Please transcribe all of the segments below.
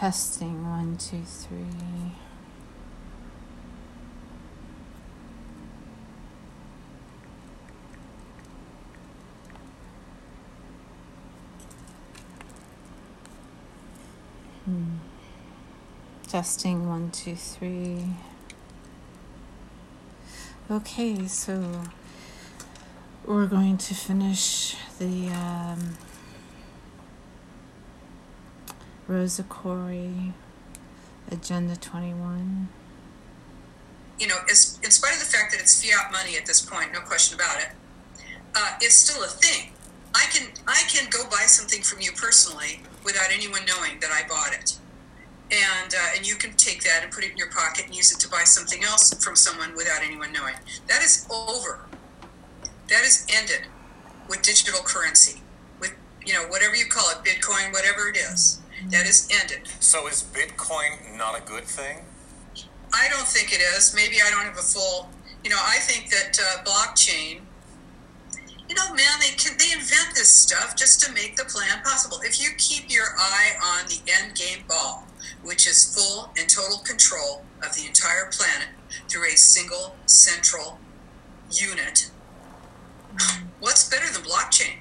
Testing one, two, three. Hmm. Testing one, two, three. Okay, so we're going to finish the um, Rosa Koire Agenda 21. You know, in spite of the fact that it's fiat money at this point, no question about it, uh, it's still a thing. I can I can go buy something from you personally without anyone knowing that I bought it and uh, and you can take that and put it in your pocket and use it to buy something else from someone without anyone knowing. That is over. That is ended with digital currency, with you know whatever you call it, Bitcoin, whatever it is. That is ended. So is Bitcoin not a good thing? I don't think it is. Maybe I don't have a full. You know, I think that uh, blockchain. You know, man, they can they invent this stuff just to make the plan possible. If you keep your eye on the end game ball, which is full and total control of the entire planet through a single central unit. What's better than blockchain?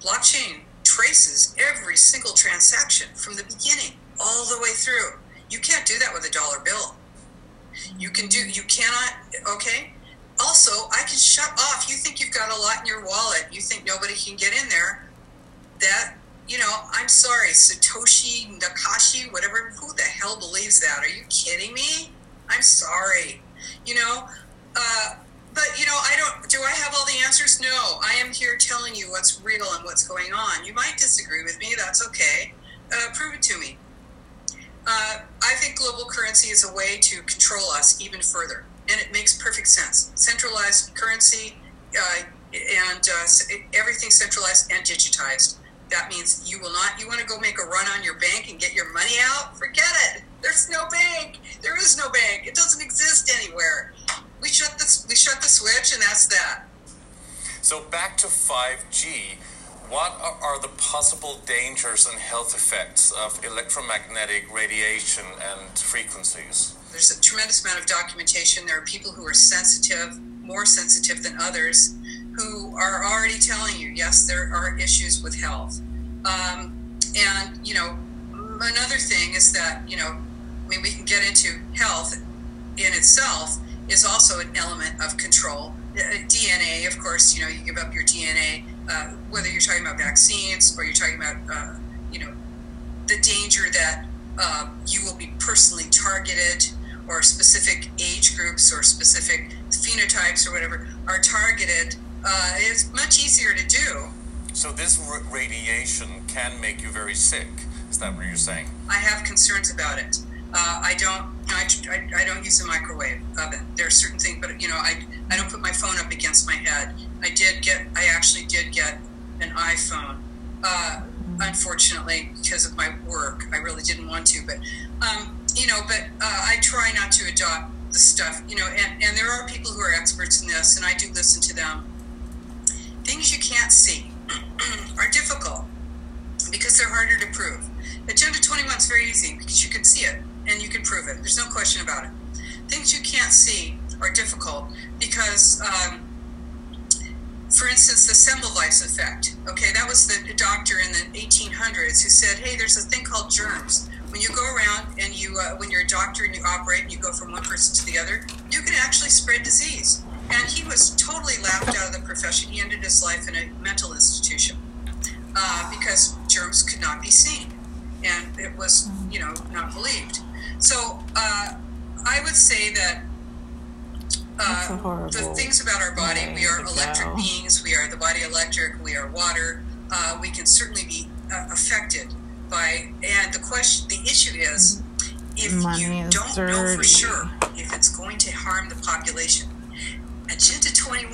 Blockchain traces every single transaction from the beginning all the way through. You can't do that with a dollar bill. You can do, you cannot, okay? Also, I can shut off. You think you've got a lot in your wallet, you think nobody can get in there. That you know, I'm sorry, Satoshi Nakashi, whatever, who the hell believes that? Are you kidding me? I'm sorry. You know, uh, but you know, I don't. Do I have all the answers? No. I am here telling you what's real and what's going on. You might disagree with me. That's okay. Uh, prove it to me. Uh, I think global currency is a way to control us even further, and it makes perfect sense. Centralized currency uh, and uh, everything centralized and digitized that means you will not you want to go make a run on your bank and get your money out forget it there's no bank there is no bank it doesn't exist anywhere we shut the we shut the switch and that's that. So back to 5g what are the possible dangers and health effects of electromagnetic radiation and frequencies? There's a tremendous amount of documentation. There are people who are sensitive more sensitive than others who are already telling you, yes, there are issues with health. Um, and, you know, another thing is that, you know, I mean, we can get into health in itself is also an element of control. Uh, DNA, of course, you know, you give up your DNA, uh, whether you're talking about vaccines or you're talking about, uh, you know, the danger that uh, you will be personally targeted or specific age groups or specific phenotypes or whatever are targeted uh, it's much easier to do. So this r- radiation can make you very sick. Is that what you're saying? I have concerns about it. Uh, I don't. I, I, don't use a microwave oven. There are certain things, but you know, I I don't put my phone up against my head. I did get. I actually did get an iPhone. Uh, unfortunately, because of my work, I really didn't want to. But um, you know, but uh, I try not to adopt the stuff. You know, and and there are people who are experts in this, and I do listen to them things you can't see are difficult because they're harder to prove. Agenda 21 is very easy because you can see it and you can prove it. There's no question about it. Things you can't see are difficult because, um, for instance, the Semmelweis effect. Okay, that was the doctor in the 1800s who said, "Hey, there's a thing called germs. When you go around and you, uh, when you're a doctor and you operate and you go from one person to the other, you can actually spread disease." And he was totally laughed out of the profession. He ended his life in a mental institution uh, because germs could not be seen. And it was, you know, not believed. So uh, I would say that uh, the things about our body, we are electric go. beings, we are the body electric, we are water. Uh, we can certainly be uh, affected by, and the question, the issue is, if Money you don't dirty. know for sure if it's going to harm the population, Agenda 21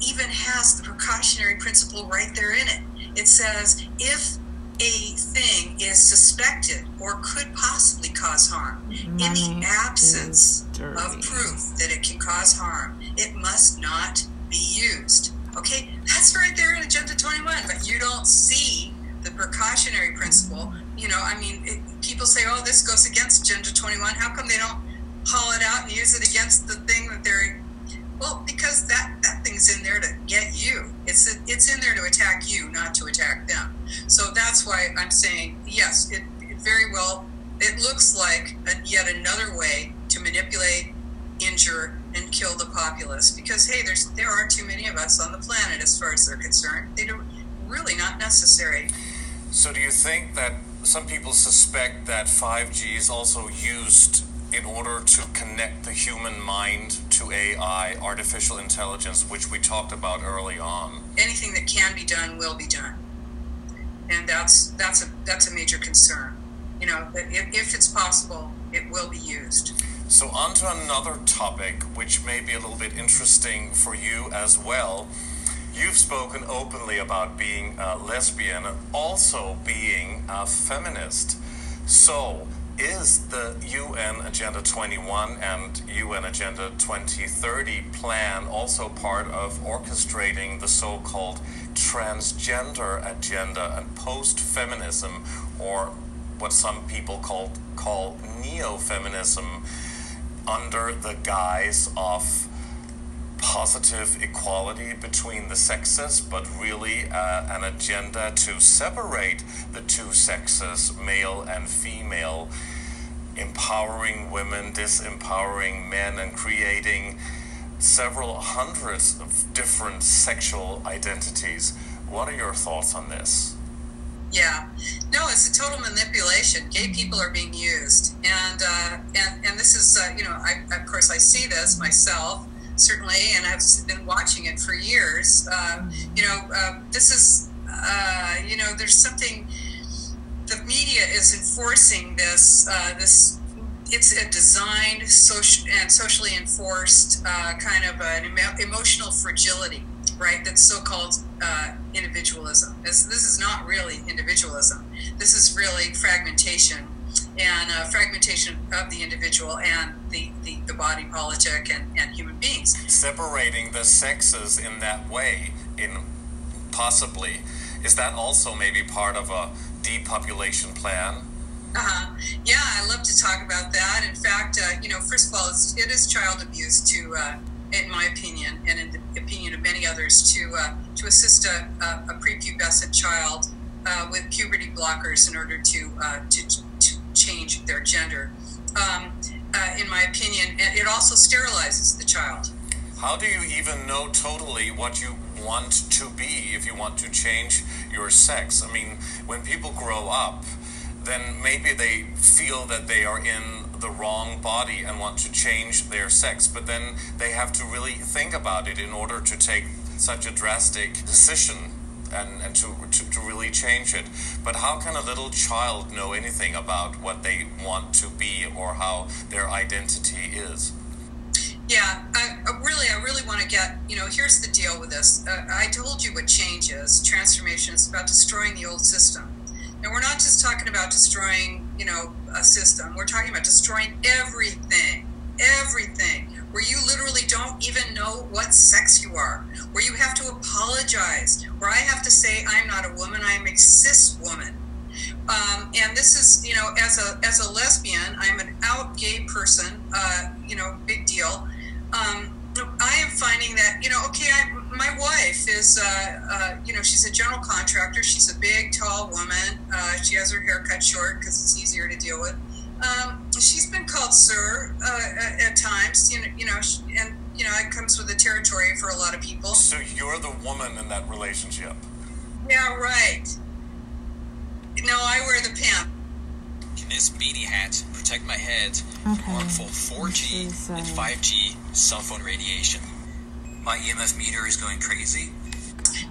even has the precautionary principle right there in it. It says if a thing is suspected or could possibly cause harm, Money in the absence of proof that it can cause harm, it must not be used. Okay, that's right there in Agenda 21, but you don't see the precautionary principle you know, I mean, it, people say, oh, this goes against Agenda 21. How come they don't haul it out and use it against the thing that they're well, because that, that thing's in there to get you. It's it's in there to attack you, not to attack them. So that's why I'm saying yes. It, it very well. It looks like a, yet another way to manipulate, injure, and kill the populace. Because hey, there's there are too many of us on the planet as far as they're concerned. They don't really not necessary. So do you think that some people suspect that 5G is also used in order to connect the human mind to AI, artificial intelligence, which we talked about early on. Anything that can be done will be done, and that's that's a that's a major concern. You know, if, if it's possible, it will be used. So on to another topic, which may be a little bit interesting for you as well. You've spoken openly about being a lesbian and also being a feminist. So, is the UN Agenda 21 and UN Agenda 2030 plan also part of orchestrating the so called transgender agenda and post feminism, or what some people call, call neo feminism, under the guise of positive equality between the sexes, but really uh, an agenda to separate the two sexes, male and female, empowering women, disempowering men, and creating several hundreds of different sexual identities. What are your thoughts on this? Yeah, no, it's a total manipulation. Gay people are being used, and uh, and and this is uh, you know, I, of course I see this myself certainly, and I've been watching it for years. Uh, you know, uh, this is, uh, you know, there's something. The media is enforcing this. Uh, this it's a designed social and socially enforced uh, kind of an emotional fragility, right? That's so-called uh, individualism. This, this is not really individualism. This is really fragmentation and uh, fragmentation of the individual and the, the, the, body politic and, and human beings. Separating the sexes in that way, in possibly, is that also maybe part of a depopulation plan? Uh-huh. Yeah, I love to talk about that. In fact, uh, you know, first of all, it's, it is child abuse to, uh, in my opinion, and in the opinion of many others, to uh, to assist a, a, a prepubescent child uh, with puberty blockers in order to uh, to change their gender. Um, uh, in my opinion, it also sterilizes the child. How do you even know totally what you want to be if you want to change your sex? I mean, when people grow up, then maybe they feel that they are in the wrong body and want to change their sex, but then they have to really think about it in order to take such a drastic decision and, and to, to, to, really change it. But how can a little child know anything about what they want to be or how their identity is? Yeah, I, really, I really want to get, you know, here's the deal with this. Uh, I told you what change is. Transformation is about destroying the old system. And we're not just talking about destroying, you know, a system. We're talking about destroying everything, everything where you literally don't even know what sex you are, where you have to apologize, where I have to say I'm not a woman, I'm a cis woman. Um, and this is, you know, as a as a lesbian, I'm an out gay person. Uh, you know, big deal. Um, I am finding that, you know, okay, I, my wife is, uh, uh, you know, she's a general contractor. She's a big, tall woman. Uh, she has her hair cut short because it's easier to deal with. Um, she's been called sir uh, at, at, times, you know, you know, and you know, it comes with the territory for a lot of people. So you're the woman in that relationship. Yeah, right. No, I wear the pimp. Can this beanie hat protect my head from harmful 4G is, uh... and 5G cell phone radiation? My EMF meter is going crazy.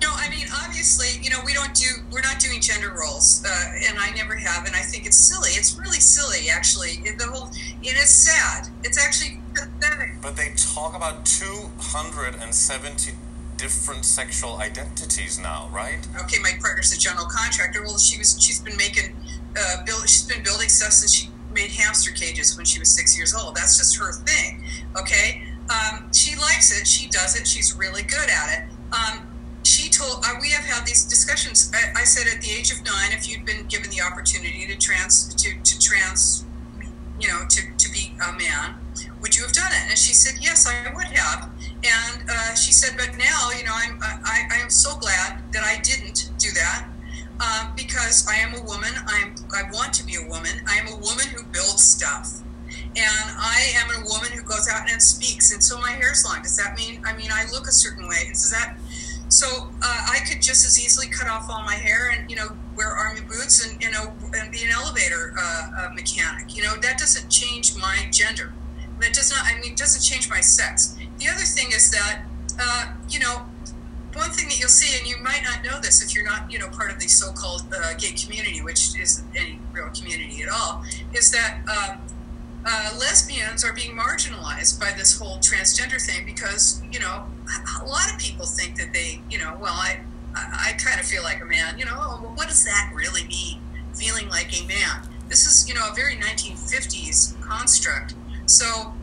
No, I mean obviously, you know, we don't do we're not doing gender roles, uh, and I never have, and I think it's silly. It's really silly, actually. The whole and it is sad. It's actually pathetic. But they talk about two hundred and seventy different sexual identities now, right? Okay, my partner's a general contractor. Well, she was she's been making uh, build she's been building stuff since she made hamster cages when she was six years old. That's just her thing. Okay, um, she likes it. She does it. She's really good at it. Um, she told uh, we have had these discussions. I, I, said at the age of nine, if you'd been given the opportunity to trans to, to trans, you know, to, to be a man, would you have done it? And she said, yes, I would have. And uh, she said, but now, you know, I'm I, I am so glad that I didn't do that. Uh, because I am a woman, I'm I want to be a woman. I am a woman who builds stuff and I am a woman who goes out and speaks, and so my hair's long. Does that mean? I mean, I look a certain way. Does that? So uh, I could just as easily cut off all my hair and you know wear army boots and you know and be an elevator uh, mechanic. You know that doesn't change my gender. That does not. I mean, doesn't change my sex. The other thing is that uh, you know one thing that you'll see, and you might not know this if you're not, you know, part of the so-called uh, gay community, which isn't any real community at all, is that um, uh, lesbians are being marginalized by this whole transgender thing because you know a lot of people think that they you know well I I, I kind of feel like a man you know oh, well, what does that really mean feeling like a man? This is you know a very 1950s construct. So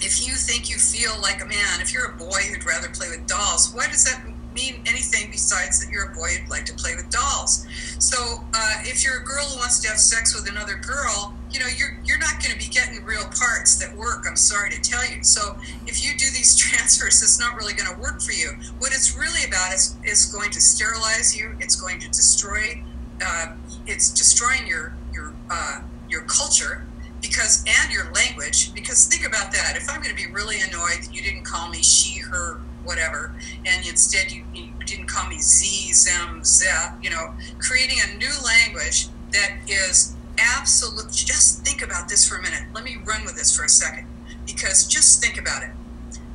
if you think you feel like a man if you're a boy who'd rather play with dolls why does that mean anything besides that you're a boy who'd like to play with dolls. So uh, if you're a girl who wants to have sex with another girl you know you're you're not going to be getting real parts that work i'm sorry to tell you. So if you do these transfers it's not really going to work for you. What it's really about is is going to sterilize you it's going to destroy uh, it's destroying your your uh, your culture because and your language because think about that. If i'm going to be really annoyed that you didn't call me she her whatever. And instead you, you didn't call me z zem zep you know creating a new language that is absolute just think about this for a minute. Let me run with this for a second because just think about it.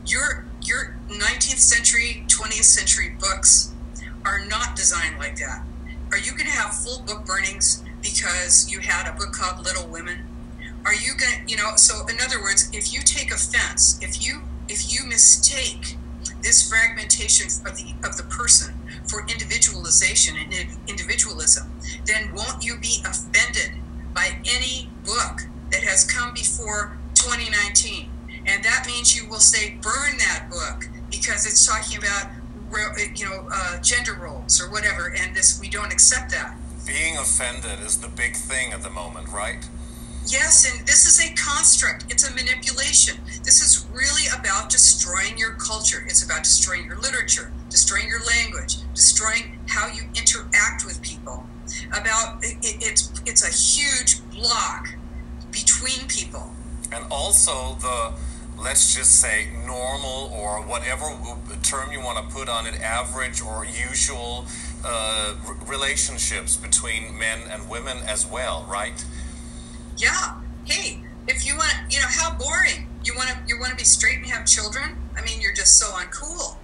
Your your 19th century 20th century books are not designed like that. Are you going to have full book burnings because you had a book called little women? Are you going to you know so in other words if you take offense if you if you mistake this fragmentation of the of the person for individualization and individualism then won't you be offended by any book that has come before 2019. And that means you will say, burn that book because it's talking about, you know, uh, gender roles or whatever. And this, we don't accept that. Being offended is the big thing at the moment, right? Yes, and this is a construct. It's a manipulation. This is really about destroying your culture. It's about destroying your literature, destroying your language, destroying how you interact with people about it, it's it's a huge block between people and also the let's just say normal or whatever term you want to put on it average or usual uh, relationships between men and women as well right yeah. Hey if you want you know how boring. You want to you want to be straight and have children? I mean you're just so uncool.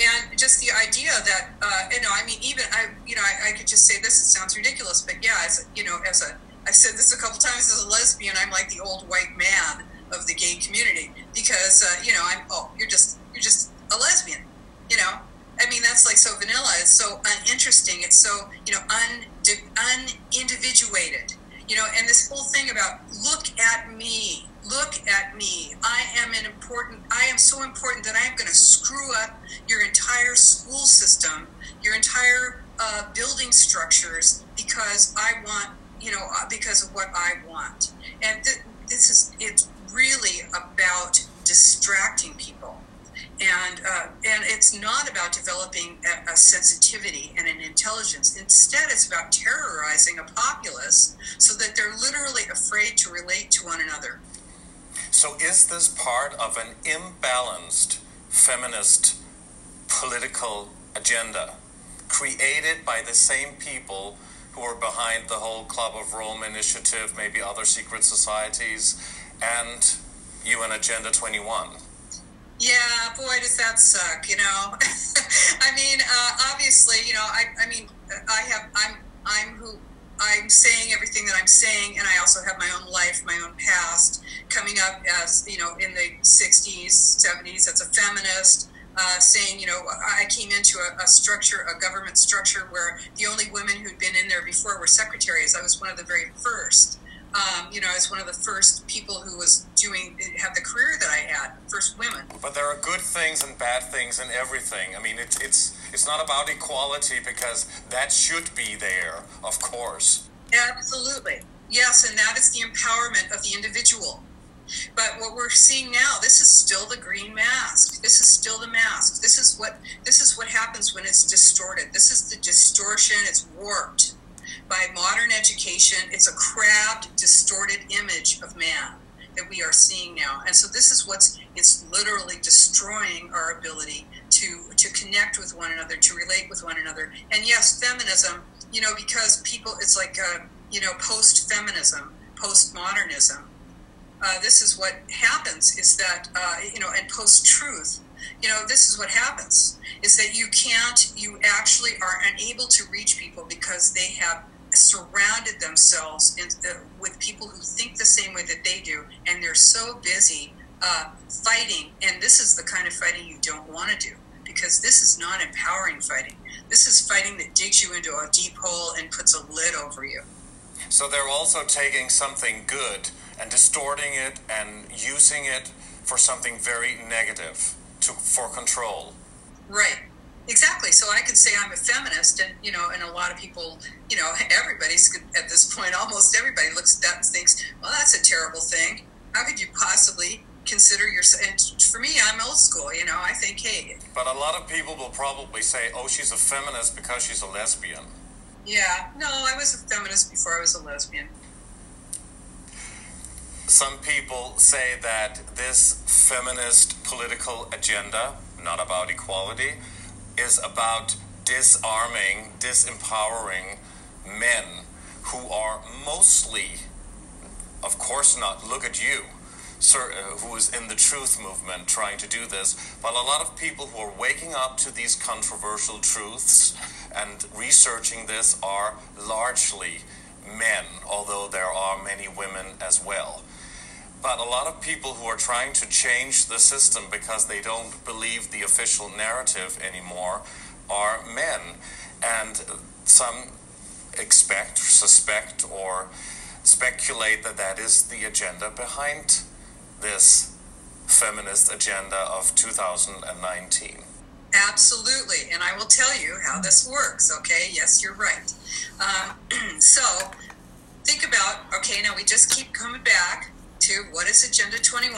And just the idea that uh, you know i mean even i you know I, I, could just say this it sounds ridiculous but yeah as a, you know as a i've said this a couple times as a lesbian i'm like the old white man of the gay community because uh, you know i'm oh you're just you're just a lesbian you know? I mean that's like so vanilla. It's so uninteresting. It's so you know un unindividuated you know and this whole thing about look at me look at me. I am an important, I am so important that I am going to screw up your entire school system, your entire uh, building structures because I want, you know, uh, because of what I want. And th- this is, it's really about distracting people. And, uh, and it's not about developing a, a, sensitivity and an intelligence. Instead, it's about terrorizing a populace so that they're literally afraid to relate to one another. So, is this part of an imbalanced feminist political agenda created by the same people who are behind the whole Club of Rome initiative, maybe other secret societies, and UN Agenda 21? Yeah, boy, does that suck, you know. I mean, uh, obviously, you know, I, I mean, I have, I'm, I'm who I'm saying everything that I'm saying, and I also have my own life, my own past, coming up as you know in the 60s, 70s as a feminist. Uh, saying, you know, I came into a, a, structure, a government structure, where the only women who'd been in there before were secretaries. I was one of the very first Um, you know, as one of the first people who was doing had the career that I had, first women. But there are good things and bad things in everything. I mean, it's it's it's not about equality because that should be there, of course. Absolutely, yes, and that is the empowerment of the individual. But what we're seeing now, this is still the green mask. This is still the mask. This is what this is what happens when it's distorted. This is the distortion. It's warped by modern education. It's a crabbed, distorted image of man that we are seeing now. And so this is what's it's literally destroying our ability to to connect with one another, to relate with one another. And yes, feminism, you know, because people it's like uh, you know, post-feminism, post-modernism uh, this is what happens is that uh, you know and post truth you know this is what happens is that you can't you actually are unable to reach people because they have surrounded themselves in, uh, with people who think the same way that they do and they're so busy uh, fighting and this is the kind of fighting you don't want to do because this is not empowering fighting this is fighting that digs you into a deep hole and puts a lid over you so they're also taking something good and distorting it and using it for something very negative to for control. Right. Exactly. So I can say I'm a feminist, and you know, and a lot of people, you know, everybody's at this point, almost everybody looks at that and thinks, "Well, that's a terrible thing. How could you possibly consider yourself?" And for me, I'm old school. You know, I think, hey. But a lot of people will probably say, "Oh, she's a feminist because she's a lesbian." Yeah. No, I was a feminist before I was a lesbian. Some people say that this feminist political agenda, not about equality, is about disarming, disempowering men who are mostly, of course not, look at you, sir, uh, who is in the truth movement trying to do this, but a lot of people who are waking up to these controversial truths and researching this are largely men, although there are many women as well. But a lot of people who are trying to change the system because they don't believe the official narrative anymore are men. And some expect, suspect, or speculate that that is the agenda behind this feminist agenda of 2019. Absolutely. And I will tell you how this works, okay? Yes, you're right. Um, so think about okay, now we just keep coming back to what is Agenda 21?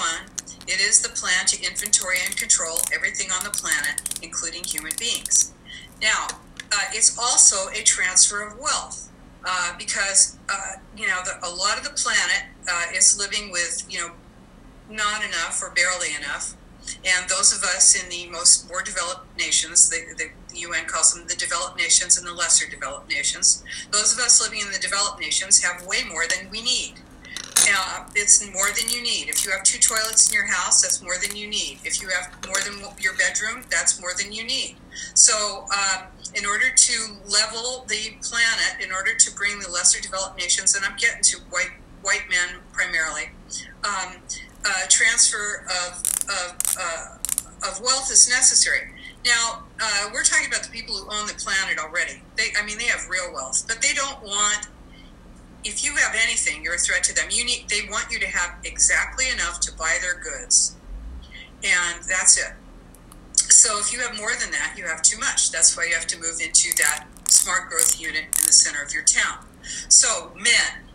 It is the plan to inventory and control everything on the planet, including human beings. Now, uh, it's also a transfer of wealth uh, because uh, you know the, a lot of the planet uh, is living with you know not enough or barely enough, and those of us in the most more developed nations, the, the, the UN calls them the developed nations and the lesser developed nations. Those of us living in the developed nations have way more than we need. Uh, it's more than you need. If you have two toilets in your house, that's more than you need. If you have more than your bedroom, that's more than you need. So, um, in order to level the planet, in order to bring the lesser developed nations, and I'm getting to white white men primarily, um, uh, transfer of of, uh, of wealth is necessary. Now, uh, we're talking about the people who own the planet already. They, I mean, they have real wealth, but they don't want if you have anything, you're a threat to them. You need they want you to have exactly enough to buy their goods. And that's it. So if you have more than that, you have too much. That's why you have to move into that smart growth unit in the center of your town. So men.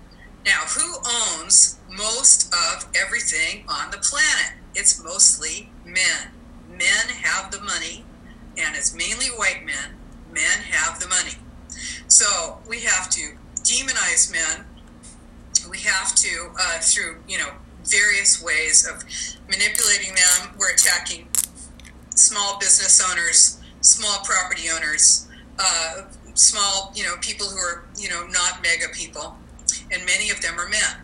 Now, who owns most of everything on the planet? It's mostly men. Men have the money, and it's mainly white men. Men have the money. So we have to demonize men. We have to, uh, through you know various ways of manipulating them. We're attacking small business owners, small property owners, uh, small you know people who are you know not mega people, and many of them are men.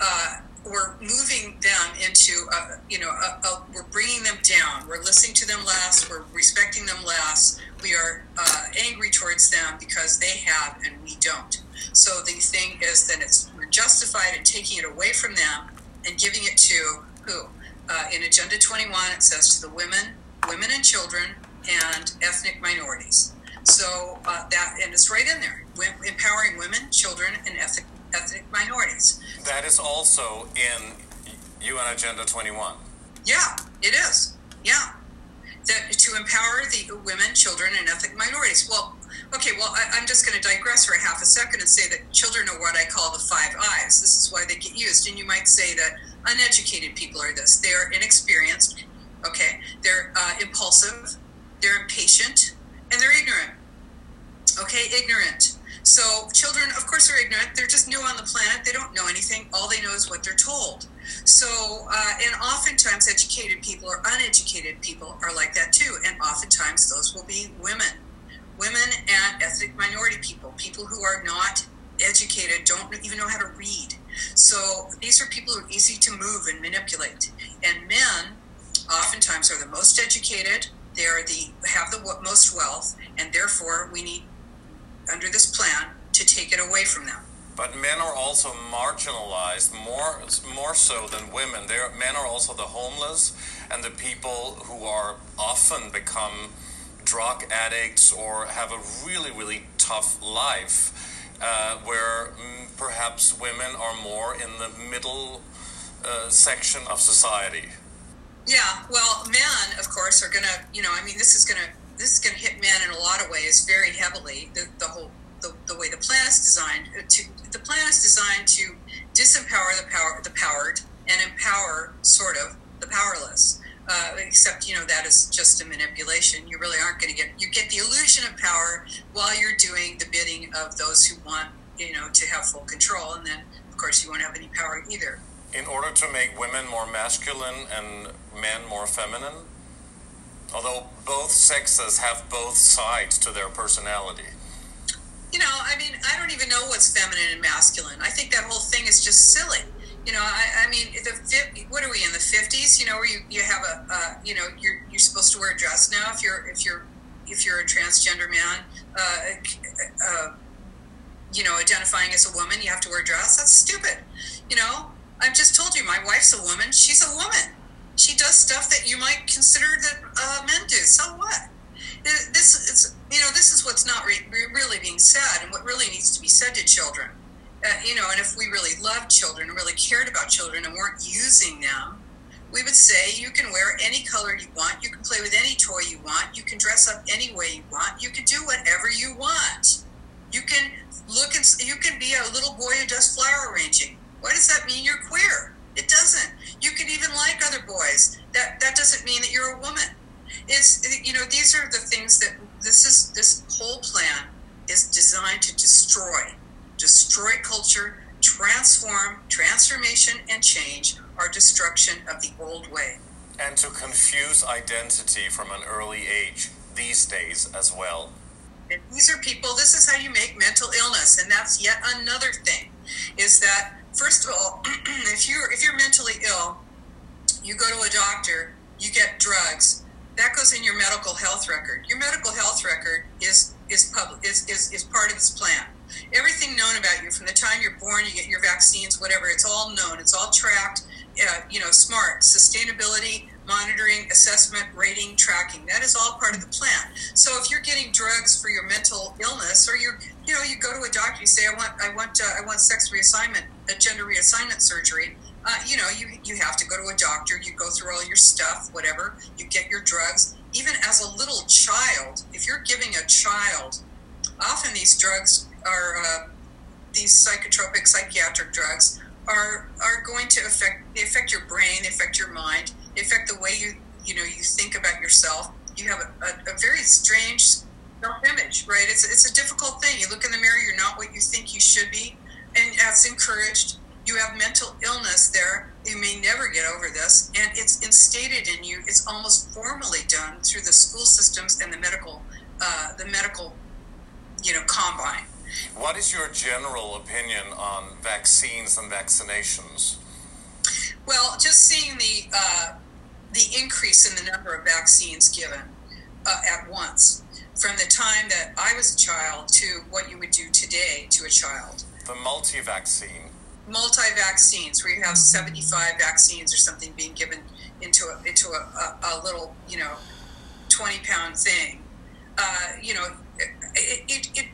Uh, we're moving them into a, you know a, a, we're bringing them down we're listening to them less we're respecting them less we are uh, angry towards them because they have and we don't so the thing is that it's we're justified in taking it away from them and giving it to who? Uh, in Agenda 21, it says to the women, women and children, and ethnic minorities. So uh, that and it's right in there, empowering women, children, and ethnic ethnic minorities. That is also in UN Agenda 21. Yeah, it is. Yeah. That to empower the women, children, and ethnic minorities. Well, okay, well, I, am just going to digress for a half a second and say that children are what I call the five eyes. This is why they get used. And you might say that uneducated people are this. They are inexperienced, okay? They're uh, impulsive, they're impatient, and they're ignorant. Okay, ignorant. So children, of course, are ignorant. They're just new on the planet. They don't know anything. All they know is what they're told. So, uh, and oftentimes educated people or uneducated people are like that too. And oftentimes those will be women, women and ethnic minority people, people who are not educated, don't even know how to read. So these are people who are easy to move and manipulate. And men oftentimes are the most educated. They are the have the most wealth, and therefore we need under this plan to take it away from them. But men are also marginalized more more so than women. They're, men are also the homeless and the people who are often become drug addicts or have a really really tough life, uh, where mm, perhaps women are more in the middle uh, section of society. Yeah, well, men, of course, are gonna. You know, I mean, this is gonna this is going to hit men in a lot of ways very heavily. The, the whole the, the way the plan is designed uh, to the plan is designed to disempower the power the powered and empower sort of the powerless. Uh, except you know that is just a manipulation. You really aren't going to get you get the illusion of power while you're doing the bidding of those who want you know to have full control, and then of course you won't have any power either. In order to make women more masculine and men more feminine, Although both sexes have both sides to their personality. You know, I mean, I don't even know what's feminine and masculine. I think that whole thing is just silly. You know, I, I mean, the what are we in the fifties? You know, where you, you have a, uh, you know, you're you're supposed to wear a dress now if you're if you're if you're a transgender man, uh, uh, you know, identifying as a woman, you have to wear a dress. That's stupid. You know, I've just told you, my wife's a woman. She's a woman she does stuff that you might consider that uh, men do. So what? This is, you know, this is what's not re- really being said, and what really needs to be said to children. Uh, you know, and if we really loved children and really cared about children and weren't using them, we would say you can wear any color you want, you can play with any toy you want, you can dress up any way you want, you can do whatever you want. You can look and you can be a little boy who does flower arranging. What does that mean? You're queer. It doesn't. You can even like other boys. That that doesn't mean that you're a woman. It's you know these are the things that this is this whole plan is designed to destroy, destroy culture, transform, transformation, and change our destruction of the old way. And to confuse identity from an early age these days as well. And these are people. This is how you make mental illness, and that's yet another thing. Is that first of all, if you're if you're mentally ill, you go to a doctor, you get drugs. That goes in your medical health record. Your medical health record is is public is, is, is part of this plan. Everything known about you from the time you're born, you get your vaccines, whatever. It's all known. It's all tracked. Uh, you know, smart sustainability monitoring, assessment, rating, tracking. That is all part of the plan. So if you're getting drugs for your mental illness, or you're, you know, you go to a doctor, you say, I want, I want, uh, I want sex reassignment, gender reassignment surgery. Uh, you know, you you have to go to a doctor. You go through all your stuff, whatever. You get your drugs. Even as a little child, if you're giving a child, often these drugs are uh, these psychotropic psychiatric drugs are are going to affect they affect your brain, they affect your mind affect the way you you know you think about yourself. You have a, a, a very strange self-image, right? It's it's a difficult thing. You look in the mirror, you're not what you think you should be, and that's encouraged. You have mental illness there. You may never get over this, and it's instated in you. It's almost formally done through the school systems and the medical, uh, the medical, you know, combine. What is your general opinion on vaccines and vaccinations? Well, just seeing the uh, the increase in the number of vaccines given uh, at once from the time that I was a child to what you would do today to a child. The multi vaccine. Multi vaccines, where you have 75 vaccines or something being given into a, into a, a, a little, you know, 20 pound thing. Uh, you know, it, it, it,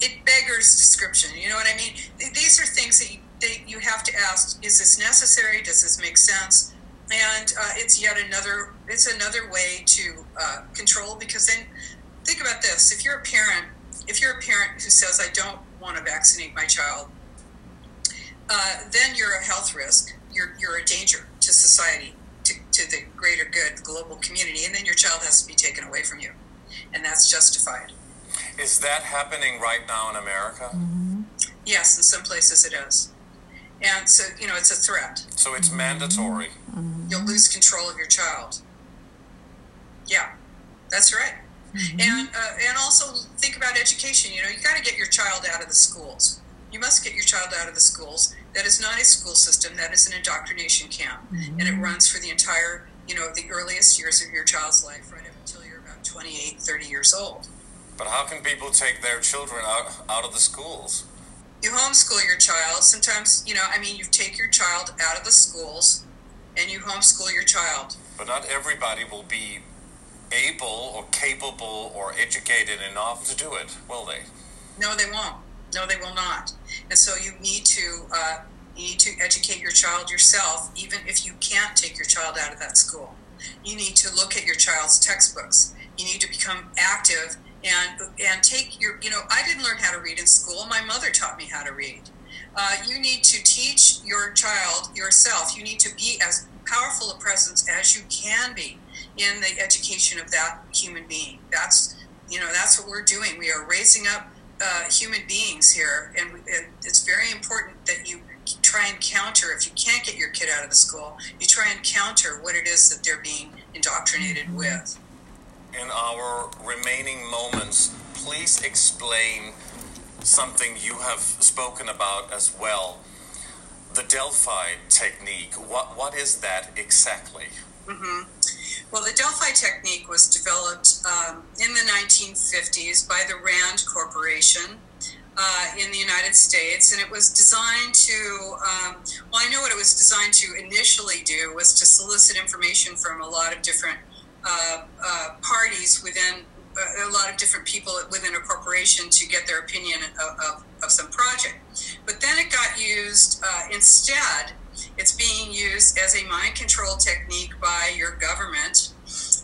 it beggars description. You know what I mean? These are things that you, that you have to ask: Is this necessary? Does this make sense? And uh, it's yet another it's another way to uh, control because then think about this: if you're a parent, if you're a parent who says, "I don't want to vaccinate my child," uh, then you're a health risk. You're you're a danger to society, to, to the greater good, global community, and then your child has to be taken away from you, and that's justified. Is that happening right now in America? Mm-hmm. Yes, in some places it is. And so, you know, it's a threat. So it's mandatory. Mm-hmm. You'll lose control of your child. Yeah, that's right. Mm-hmm. And uh, and also think about education. You know, you got to get your child out of the schools. You must get your child out of the schools. That is not a school system. That is an indoctrination camp, Mm-hmm. and it runs for the entire, you know, the earliest years of your child's life, right up until you're about 28, 30 years old. But how can people take their children out, out of the schools? you homeschool your child. Sometimes, you know, I mean, you take your child out of the schools and you homeschool your child. But not everybody will be able or capable or educated enough to do it, will they? No, they won't. No, they will not. And so you need to uh, you need to educate your child yourself, even if you can't take your child out of that school. You need to look at your child's textbooks. You need to become active and and take your you know I didn't learn how to read in school. My mother taught me how to read. Uh, you need to teach your child yourself. You need to be as powerful a presence as you can be in the education of that human being. That's you know that's what we're doing. We are raising up uh, human beings here, and it, it's very important that you try and counter. If you can't get your kid out of the school, you try and counter what it is that they're being indoctrinated with in our remaining moments, please explain something you have spoken about as well. The Delphi technique. What what is that exactly? Mm-hmm. Well, the Delphi technique was developed um, in the 1950s by the Rand Corporation. Uh, in the United States, and it was designed to. Um, well, I know what it was designed to initially do was to solicit information from a lot of different uh, uh, parties within uh, a lot of different people within a corporation to get their opinion of, of, of some project. But then it got used uh, instead, it's being used as a mind control technique by your government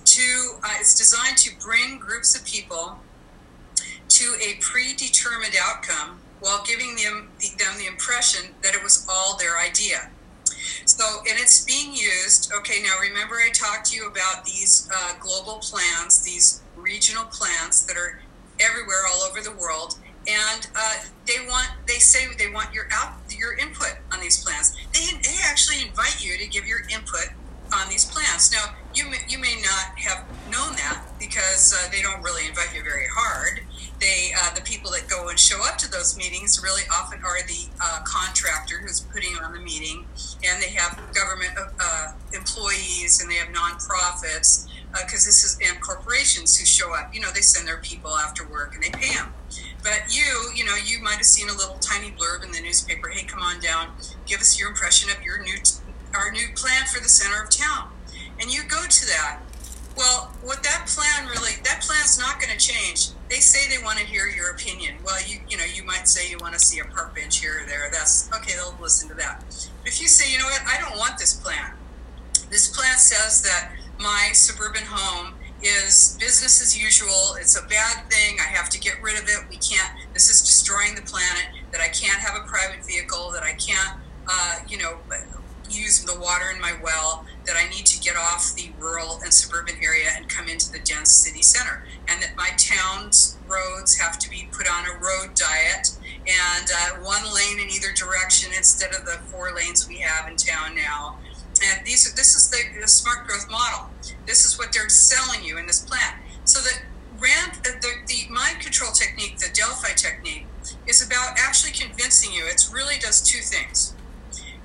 to, uh, it's designed to bring groups of people to a predetermined outcome while giving them, them the impression that it was all their idea. So, and it's being used. Okay, now remember I talked to you about these uh, global plans, these regional plans that are everywhere, all over the world, and uh, they want, they say they want your out, your input on these plans. They, they actually invite you to give your input on these plans. Now, you may, you may not have known that because uh, they don't really invite you very hard they uh, the people that go and show up to those meetings really often are the uh, contractor who's putting on the meeting, and they have government uh, employees and they have nonprofits because this is and corporations who show up. You know, they send their people after work and they pay them. But you, you know, you might have seen a little tiny blurb in the newspaper. Hey, come on down, give us your impression of your new our new plan for the center of town, and you go to that. Well, what that plan really that plan's not going to change they say they want to hear your opinion. Well, you you know you might say you want to see a park bench here or there. That's okay. They'll listen to that. But if you say, you know what, I don't want this plan. This plan says that my suburban home is business as usual. It's a bad thing. I have to get rid of it. We can't. This is destroying the planet. That I can't have a private vehicle. That I can't, uh, you know, use the water in my well. That I need to get off the rural and suburban area and come into the dense city center. And that my town's roads have to be put on a road diet and uh, one lane in either direction instead of the four lanes we have in town now. And these are, this is the, the smart growth model. This is what they're selling you in this plan. So the, the mind control technique, the Delphi technique, is about actually convincing you. It really does two things.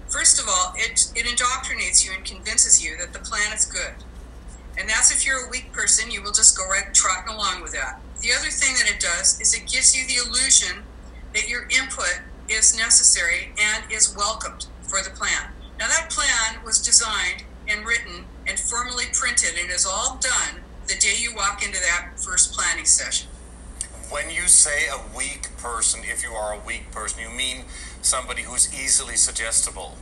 First of all, it, it indoctrinates you and convinces you that the plan is good. And that's if you're a weak person, you will just go right trotting along with that. The other thing that it does is it gives you the illusion that your input is necessary and is welcomed for the plan. Now, that plan was designed and written and formally printed and is all done the day you walk into that first planning session. when you say a weak person, if you are a weak person, you mean somebody who's easily suggestible.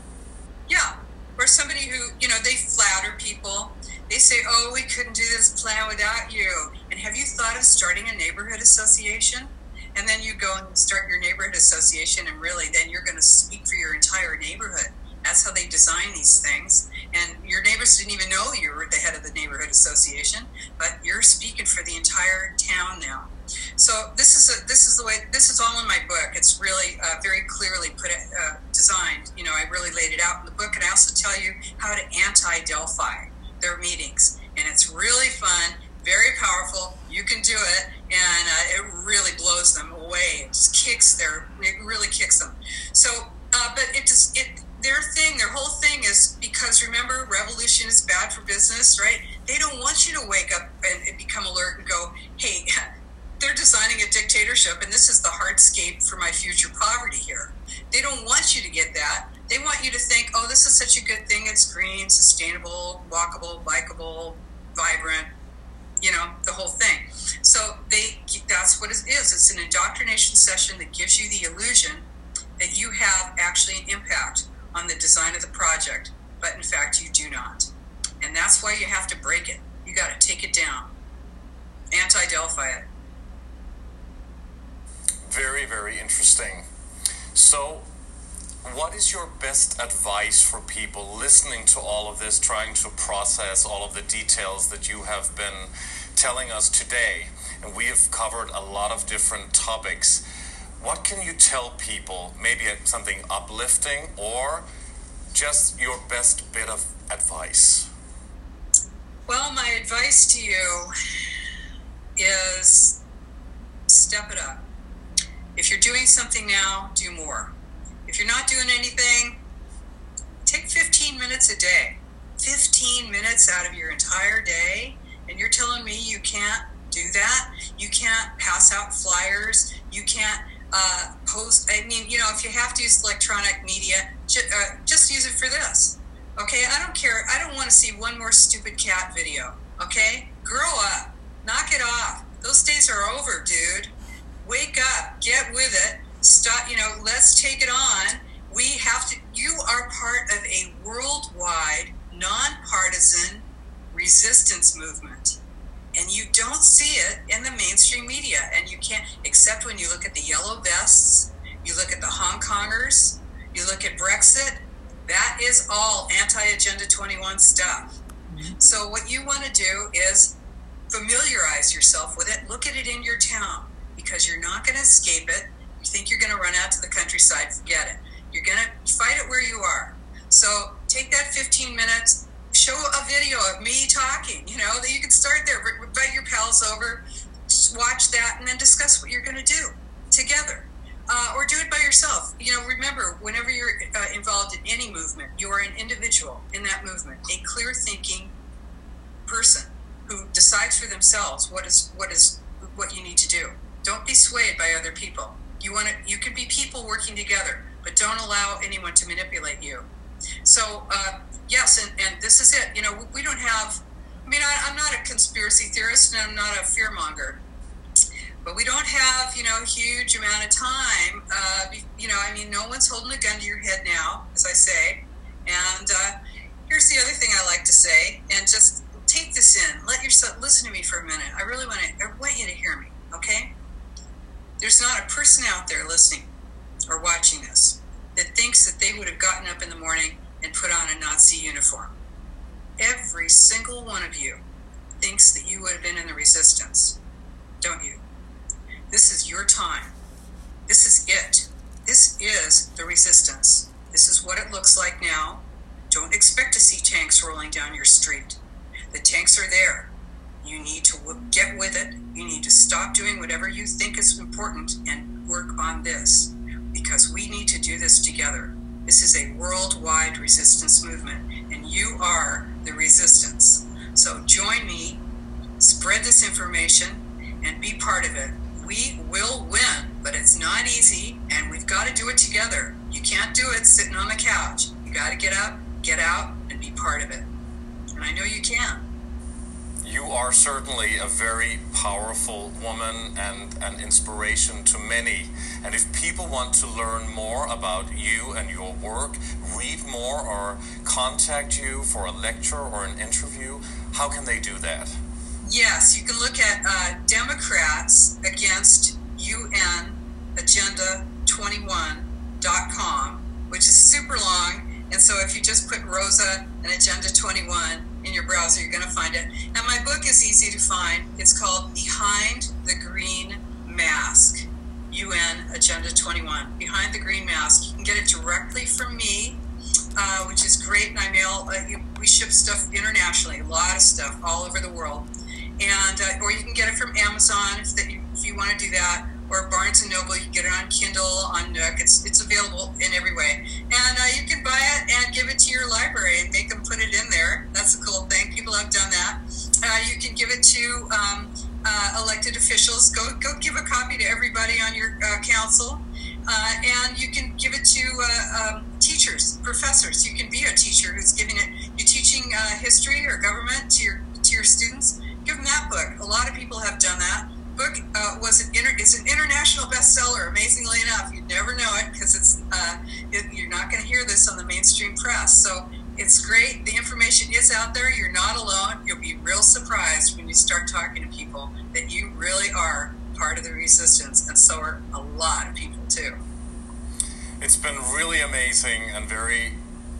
Yeah, or somebody who, you know, they flatter people. They say, oh, we couldn't do this plan without you. And have you thought of starting a neighborhood association? And then you go and start your neighborhood association, and really, then you're going to speak for your entire neighborhood. That's how they design these things. And your neighbors didn't even know you were the head of the neighborhood association, but you're speaking for the entire town now. So this is a, this is the way this is all in my book. It's really uh, very clearly put uh, designed. You know, I really laid it out in the book, and I also tell you how to anti-Delphi their meetings, and it's really fun, very powerful. You can do it, and uh, it really blows them away. It just kicks their it really kicks them. So, uh, but it just it their thing, their whole thing is because remember, revolution is bad for business, right? They don't want you to wake up and, become alert and go, hey, they're designing a dictatorship and this is the hardscape for my future poverty here. They don't want you to get that. They want you to think, oh, this is such a good thing. It's green, sustainable, walkable, bikeable, vibrant, you know, the whole thing. So they that's what it is. It's an indoctrination session that gives you the illusion that you have actually an impact on the design of the project, but in fact you do not. And that's why you have to break it. You got to take it down. Anti Delphi it. Very, very interesting. So, what is your best advice for people listening to all of this, trying to process all of the details that you have been telling us today? And we have covered a lot of different topics. What can you tell people? Maybe something uplifting or just your best bit of advice? Well, my advice to you is step it up. If you're doing something now, do more. If you're not doing anything, take 15 minutes a day. 15 minutes out of your entire day, and you're telling me you can't do that? You can't pass out flyers. You can't uh, post. I mean, you know, if you have to use electronic media, ju- uh, just use it for this. Okay, I don't care. I don't want to see one more stupid cat video. Okay, grow up, knock it off. Those days are over, dude. Wake up, get with it. Stop. You know, let's take it on. We have to. You are part of a worldwide, nonpartisan resistance movement and you don't see it in the mainstream media. And you can't except when you look at the yellow vests you look at the hong kongers you look at brexit that is all anti-agenda 21 stuff. Mm-hmm. so what you want to do is familiarize yourself with it. Look at it in your town because you're not going to escape it. You think you're going to run out to the countryside forget it. You're going to fight it where you are. So take that 15 minutes show a video of me talking. You know that you can start there. Invite your pals over, watch that, and then discuss what you're going to do together. Uh, or do it by yourself. You know, remember, whenever you're uh, involved in any movement, you are an individual in that movement, a clear thinking person who decides for themselves what is what is what you need to do. Don't be swayed by other people. You want to. You can be people working together, but don't allow anyone to manipulate you. So uh, yes, and, and this is it. You know, we don't have, I mean, I, am not a conspiracy theorist and I'm not a fear monger, but we don't have, you know, a huge amount of time. Uh, you know, I mean, no one's holding a gun to your head now, as I say. And uh, here's the other thing I like to say, and just take this in. Let yourself listen to me for a minute. I really want to. I want you to hear me. Okay? There's not a person out there listening or watching this that thinks that they would have gotten up in the morning and put on a Nazi uniform. Every single one of you thinks that you would have been in the resistance, don't you? This is your time. This is it. This is the resistance. This is what it looks like now. Don't expect to see tanks rolling down your street. The tanks are there. You need to get with it. You need to stop doing whatever you think is important and work on this because we need to do this together. This is a worldwide resistance movement, and you are the resistance. So join me, spread this information, and be part of it. We will win, but it's not easy, and we've got to do it together. You can't do it sitting on the couch. You got to get up, get out, and be part of it. And I know you can. You are certainly a very powerful woman and an inspiration to many. And if people want to learn more about you and your work, read more, or contact you for a lecture or an interview, how can they do that? Yes, you can look at uh, Democrats Against UN Agenda 21.com, which is super long. And so if you just put Rosa and Agenda 21 in your browser, you're going to find it. And my book is easy to find. It's called Behind the Green Mask UN Agenda 21. Behind the Green Mask. You can get it directly from me, uh, which is great. And I mail, uh, we ship stuff internationally, a lot of stuff all over the world. And uh, or you can get it from Amazon if, that you, if you want to do that or Barnes and Noble. You can get it on Kindle, on Nook. It's it's available in every way, and uh, you can buy it and give it to your library and make them put it in there. That's a have done that. Uh, you can give it to um, uh, elected officials. Go go give a copy to everybody on your uh, council, uh, and you can give it to uh, um, teachers, professors. You can be a teacher who's giving it. You're teaching history or government to your to your students. Give them that book. A lot of people have done that book uh, was an inter- is an international bestseller. Amazingly enough, you'd never know it because it's uh, it, you're not going to hear this on the mainstream press. So it's great. The information is out there. You're not alone. You'll be real surprised when you start talking to people that you really are part of the resistance, and so are a lot of people too. It's been really amazing and very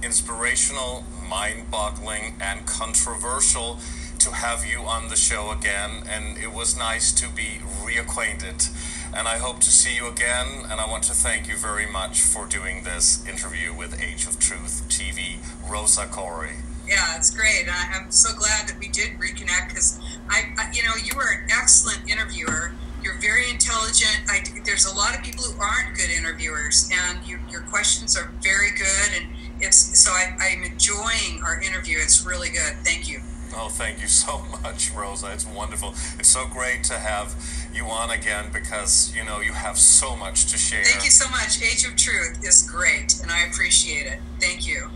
inspirational, mind-boggling, and controversial to have you on the show again, and it was nice to be reacquainted. And I hope to see you again, and I want to thank you very much for doing this interview with Age of Truth TV, Rosa Koire. Yeah, it's great. I, am so glad that we did reconnect because I, I, you know, you were an excellent interviewer. You're very intelligent. I, there's a lot of people who aren't good interviewers, and you, your questions are very good. And it's so I, I'm enjoying our interview. It's really good. Thank you. Oh, thank you so much, Rosa. It's wonderful. It's so great to have you on again because, you know, you have so much to share. Thank you so much. Age of Truth is great, and I appreciate it. Thank you.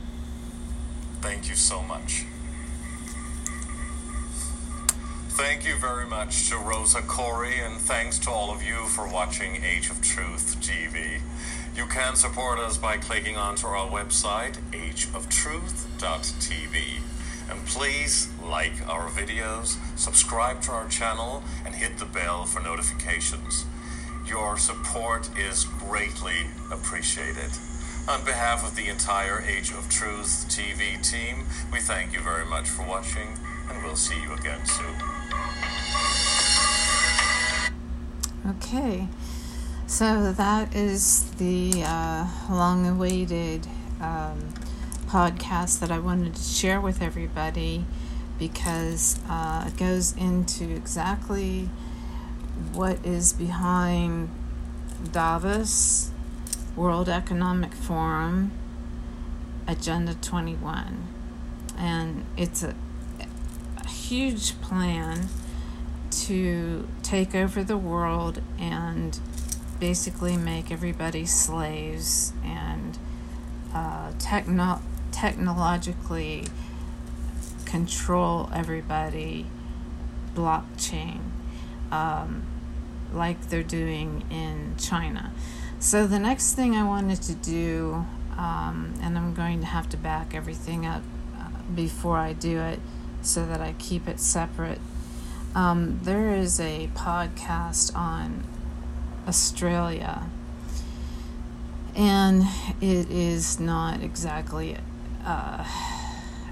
Thank you so much. Thank you very much to Rosa Koire, and thanks to all of you for watching Age of Truth TV. You can support us by clicking onto our website, ageoftruth.tv. And please like our videos, subscribe to our channel, and hit the bell for notifications. Your support is greatly appreciated. On behalf of the entire Age of Truth TV team, we thank you very much for watching, and we'll see you again soon. Okay, so that is the uh, long awaited. Um, podcast that I wanted to share with everybody because uh, it goes into exactly what is behind Davos, World Economic Forum, Agenda 21. And it's a, a huge plan to take over the world and basically make everybody slaves and uh, techno- technologically control everybody blockchain um, like they're doing in China. So the next thing I wanted to do, um, and I'm going to have to back everything up uh, before I do it so that I keep it separate. Um, there is a podcast on Australia, and it is not exactly uh,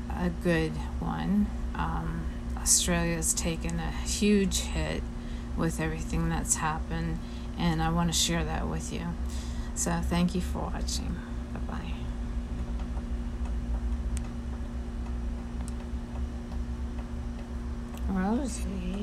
a good one. Um, Australia's taken a huge hit with everything that's happened, and I want to share that with you. So, thank you for watching. Bye bye. Rosie.